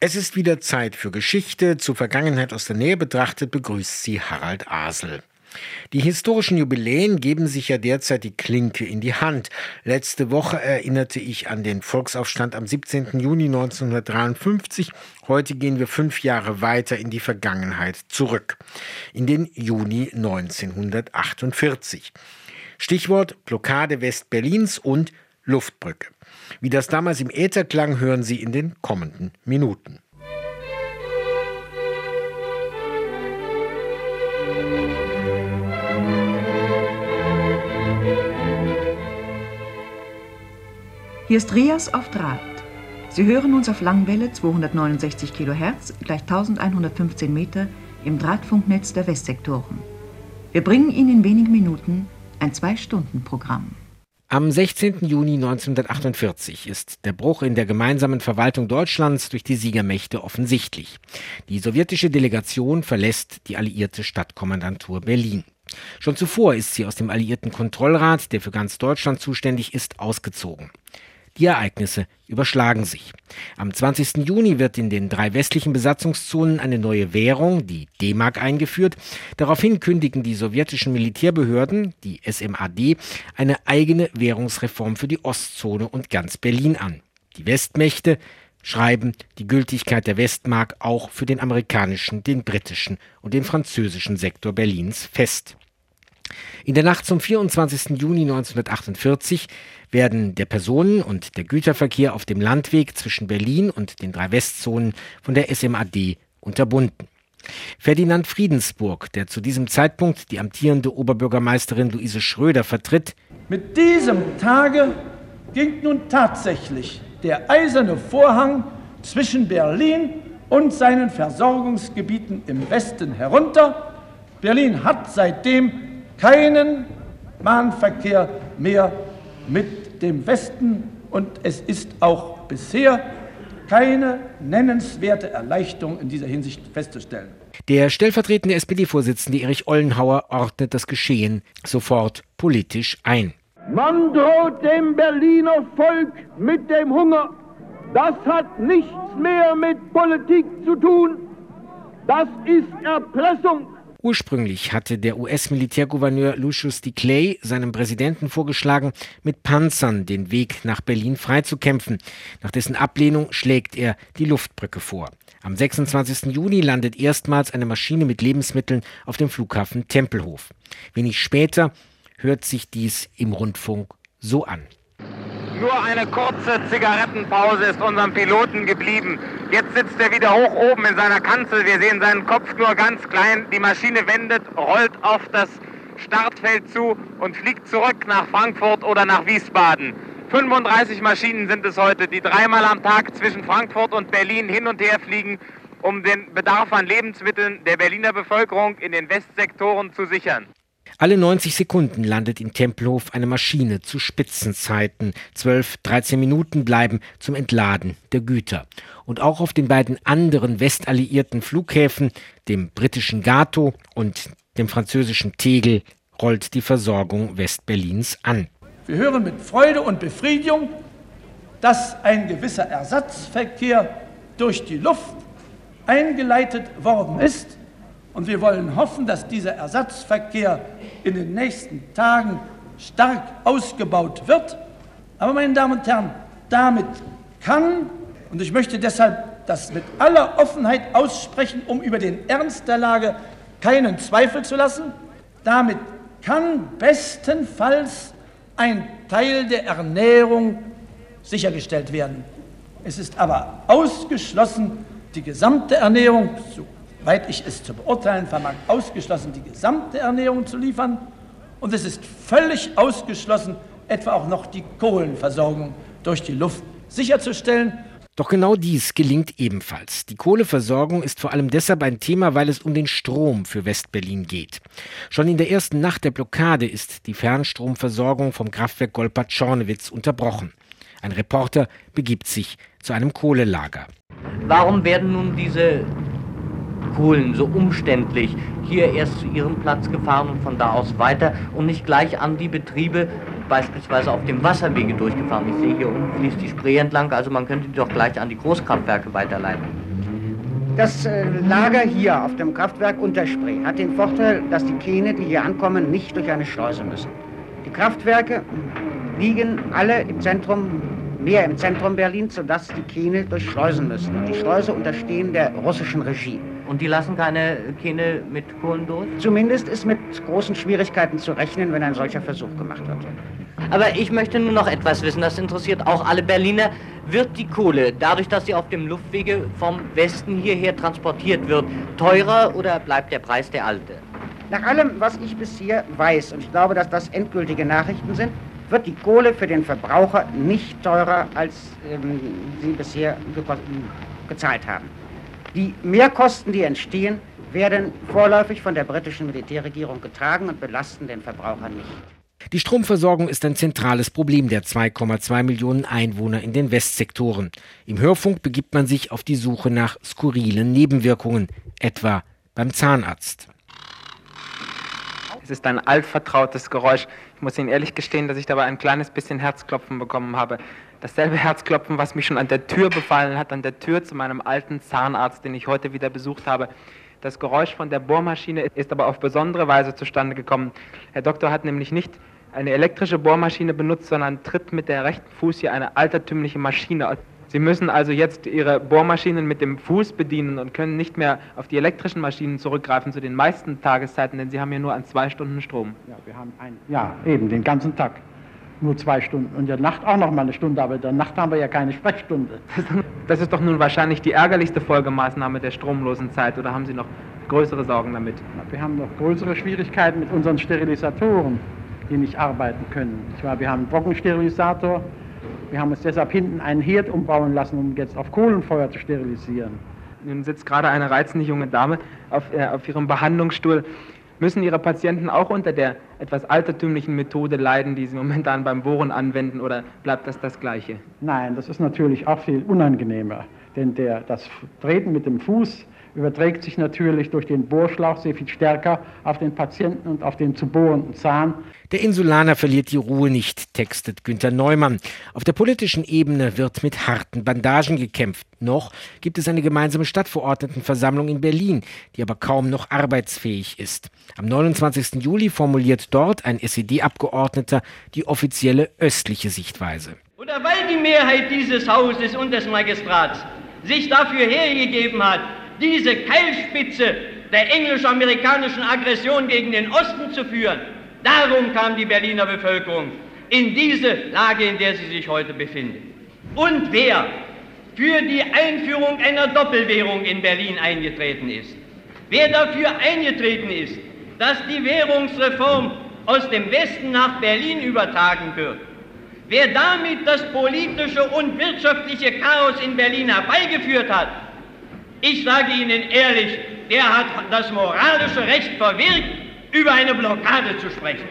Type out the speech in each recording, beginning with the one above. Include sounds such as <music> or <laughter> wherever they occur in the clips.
Es ist wieder Zeit für Geschichte. Zur Vergangenheit aus der Nähe betrachtet begrüßt sie Harald Asel. Die historischen Jubiläen geben sich ja derzeit die Klinke in die Hand. Letzte Woche erinnerte ich an den Volksaufstand am 17. Juni 1953. Heute gehen wir fünf Jahre weiter in die Vergangenheit zurück, in den Juni 1948. Stichwort Blockade Westberlins und Luftbrücke. Wie das damals im Äther klang, hören Sie in den kommenden Minuten. Hier ist Rias auf Draht. Sie hören uns auf Langwelle 269 kHz, gleich 1115 Meter im Drahtfunknetz der Westsektoren. Wir bringen Ihnen in wenigen Minuten ein Zwei-Stunden-Programm. Am 16. Juni 1948 ist der Bruch in der gemeinsamen Verwaltung Deutschlands durch die Siegermächte offensichtlich. Die sowjetische Delegation verlässt die alliierte Stadtkommandantur Berlin. Schon zuvor ist sie aus dem alliierten Kontrollrat, der für ganz Deutschland zuständig ist, ausgezogen. Die Ereignisse überschlagen sich. Am 20. Juni wird in den drei westlichen Besatzungszonen eine neue Währung, die D-Mark, eingeführt. Daraufhin kündigen die sowjetischen Militärbehörden, die SMAD, eine eigene Währungsreform für die Ostzone und ganz Berlin an. Die Westmächte schreiben die Gültigkeit der Westmark auch für den amerikanischen, den britischen und den französischen Sektor Berlins fest. In der Nacht zum 24. Juni 1948 werden der Personen- und der Güterverkehr auf dem Landweg zwischen Berlin und den drei Westzonen von der SMAD unterbunden. Ferdinand Friedensburg, der zu diesem Zeitpunkt die amtierende Oberbürgermeisterin Luise Schröder vertritt. Mit diesem Tage ging nun tatsächlich der eiserne Vorhang zwischen Berlin und seinen Versorgungsgebieten im Westen herunter. Berlin hat seitdem keinen Bahnverkehr mehr mit dem Westen und es ist auch bisher keine nennenswerte Erleichterung in dieser Hinsicht festzustellen. Der stellvertretende SPD-Vorsitzende Erich Ollenhauer ordnet das Geschehen sofort politisch ein. Man droht dem Berliner Volk mit dem Hunger. Das hat nichts mehr mit Politik zu tun. Das ist Erpressung. Ursprünglich hatte der US-Militärgouverneur Lucius D. Clay seinem Präsidenten vorgeschlagen, mit Panzern den Weg nach Berlin freizukämpfen. Nach dessen Ablehnung schlägt er die Luftbrücke vor. Am 26. Juni landet erstmals eine Maschine mit Lebensmitteln auf dem Flughafen Tempelhof. Wenig später hört sich dies im Rundfunk so an. Nur eine kurze Zigarettenpause ist unserem Piloten geblieben. Jetzt sitzt er wieder hoch oben in seiner Kanzel. Wir sehen seinen Kopf nur ganz klein. Die Maschine wendet, rollt auf das Startfeld zu und fliegt zurück nach Frankfurt oder nach Wiesbaden. 35 Maschinen sind es heute, die dreimal am Tag zwischen Frankfurt und Berlin hin und her fliegen, um den Bedarf an Lebensmitteln der Berliner Bevölkerung in den Westsektoren zu sichern. Alle 90 Sekunden landet in Tempelhof eine Maschine zu Spitzenzeiten. 12, 13 Minuten bleiben zum Entladen der Güter. Und auch auf den beiden anderen westalliierten Flughäfen, dem britischen Gato und dem französischen Tegel, rollt die Versorgung Westberlins an. Wir hören mit Freude und Befriedigung, dass ein gewisser Ersatzverkehr durch die Luft eingeleitet worden ist und wir wollen hoffen, dass dieser Ersatzverkehr in den nächsten Tagen stark ausgebaut wird. Aber meine Damen und Herren, damit kann, und ich möchte deshalb das mit aller Offenheit aussprechen, um über den Ernst der Lage keinen Zweifel zu lassen, damit kann bestenfalls ein Teil der Ernährung sichergestellt werden. Es ist aber ausgeschlossen, die gesamte Ernährung zu soweit ich es zu beurteilen vermag, ausgeschlossen, die gesamte Ernährung zu liefern. Und es ist völlig ausgeschlossen, etwa auch noch die Kohlenversorgung durch die Luft sicherzustellen. Doch genau dies gelingt ebenfalls. Die Kohleversorgung ist vor allem deshalb ein Thema, weil es um den Strom für Westberlin geht. Schon in der ersten Nacht der Blockade ist die Fernstromversorgung vom Kraftwerk Golpa-Czornewitz unterbrochen. Ein Reporter begibt sich zu einem Kohlelager. Warum werden nun diese Kohlen so umständlich hier erst zu ihrem Platz gefahren und von da aus weiter und nicht gleich an die Betriebe beispielsweise auf dem Wasserwege durchgefahren. Ich sehe hier unten fließt die Spree entlang, also man könnte die doch gleich an die Großkraftwerke weiterleiten. Das äh, Lager hier auf dem Kraftwerk Unterspree hat den Vorteil, dass die Kähne, die hier ankommen, nicht durch eine Schleuse müssen. Die Kraftwerke liegen alle im Zentrum, mehr im Zentrum Berlins, sodass die Kähne durch Schleusen müssen. Und die Schleuse unterstehen der russischen Regie. Und die lassen keine Kähne mit Kohlen durch? Zumindest ist mit großen Schwierigkeiten zu rechnen, wenn ein solcher Versuch gemacht wird. Aber ich möchte nur noch etwas wissen, das interessiert auch alle Berliner. Wird die Kohle, dadurch, dass sie auf dem Luftwege vom Westen hierher transportiert wird, teurer oder bleibt der Preis der alte? Nach allem, was ich bisher weiß, und ich glaube, dass das endgültige Nachrichten sind, wird die Kohle für den Verbraucher nicht teurer, als ähm, sie bisher ge gezahlt haben. Die Mehrkosten, die entstehen, werden vorläufig von der britischen Militärregierung getragen und belasten den Verbraucher nicht. Die Stromversorgung ist ein zentrales Problem der 2,2 Millionen Einwohner in den Westsektoren. Im Hörfunk begibt man sich auf die Suche nach skurrilen Nebenwirkungen, etwa beim Zahnarzt. Es ist ein altvertrautes Geräusch. Ich muss Ihnen ehrlich gestehen, dass ich dabei ein kleines bisschen Herzklopfen bekommen habe. Dasselbe Herzklopfen, was mich schon an der Tür befallen hat, an der Tür zu meinem alten Zahnarzt, den ich heute wieder besucht habe. Das Geräusch von der Bohrmaschine ist aber auf besondere Weise zustande gekommen. Herr Doktor hat nämlich nicht eine elektrische Bohrmaschine benutzt, sondern tritt mit der rechten Fuß hier eine altertümliche Maschine. Sie müssen also jetzt Ihre Bohrmaschinen mit dem Fuß bedienen und können nicht mehr auf die elektrischen Maschinen zurückgreifen zu den meisten Tageszeiten, denn Sie haben hier nur an zwei Stunden Strom. Ja, wir haben ein, ja eben den ganzen Tag nur zwei Stunden und in der Nacht auch noch mal eine Stunde, aber in der Nacht haben wir ja keine Sprechstunde. <laughs> Das ist doch nun wahrscheinlich die ärgerlichste Folgemaßnahme der stromlosen Zeit oder haben Sie noch größere Sorgen damit? Wir haben noch größere Schwierigkeiten mit unseren Sterilisatoren, die nicht arbeiten können. Wir haben einen Trockensterilisator, wir haben uns deshalb hinten einen Herd umbauen lassen, um jetzt auf Kohlenfeuer zu sterilisieren. Nun sitzt gerade eine reizende junge Dame auf, äh, auf ihrem Behandlungsstuhl. Müssen Ihre Patienten auch unter der etwas altertümlichen Methode leiden, die Sie momentan beim Bohren anwenden, oder bleibt das das Gleiche? Nein, das ist natürlich auch viel unangenehmer, denn der, das Treten mit dem Fuß überträgt sich natürlich durch den Bohrschlauch sehr viel stärker auf den Patienten und auf den zu bohrenden Zahn. Der Insulaner verliert die Ruhe nicht, textet Günter Neumann. Auf der politischen Ebene wird mit harten Bandagen gekämpft. Noch gibt es eine gemeinsame Stadtverordnetenversammlung in Berlin, die aber kaum noch arbeitsfähig ist. Am 29. Juli formuliert dort ein SED-Abgeordneter die offizielle östliche Sichtweise. Oder weil die Mehrheit dieses Hauses und des Magistrats sich dafür hergegeben hat, diese Keilspitze der englisch-amerikanischen Aggression gegen den Osten zu führen. Darum kam die Berliner Bevölkerung in diese Lage, in der sie sich heute befindet. Und wer für die Einführung einer Doppelwährung in Berlin eingetreten ist, wer dafür eingetreten ist, dass die Währungsreform aus dem Westen nach Berlin übertragen wird, wer damit das politische und wirtschaftliche Chaos in Berlin herbeigeführt hat, ich sage Ihnen ehrlich, der hat das moralische Recht verwirkt, über eine Blockade zu sprechen.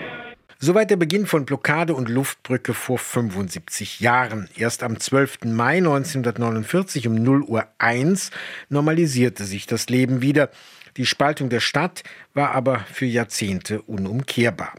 Soweit der Beginn von Blockade und Luftbrücke vor 75 Jahren. Erst am 12. Mai 1949 um 0 Uhr 1 normalisierte sich das Leben wieder. Die Spaltung der Stadt war aber für Jahrzehnte unumkehrbar.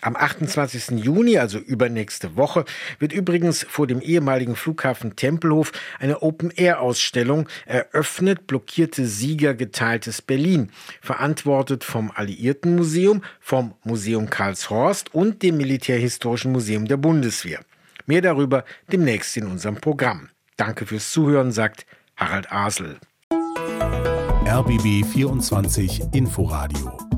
Am 28. Juni, also übernächste Woche, wird übrigens vor dem ehemaligen Flughafen Tempelhof eine Open-Air-Ausstellung eröffnet, blockierte Sieger geteiltes Berlin, verantwortet vom Alliiertenmuseum, vom Museum Karlshorst und dem Militärhistorischen Museum der Bundeswehr. Mehr darüber demnächst in unserem Programm. Danke fürs Zuhören, sagt Harald Asel. RBB 24 Inforadio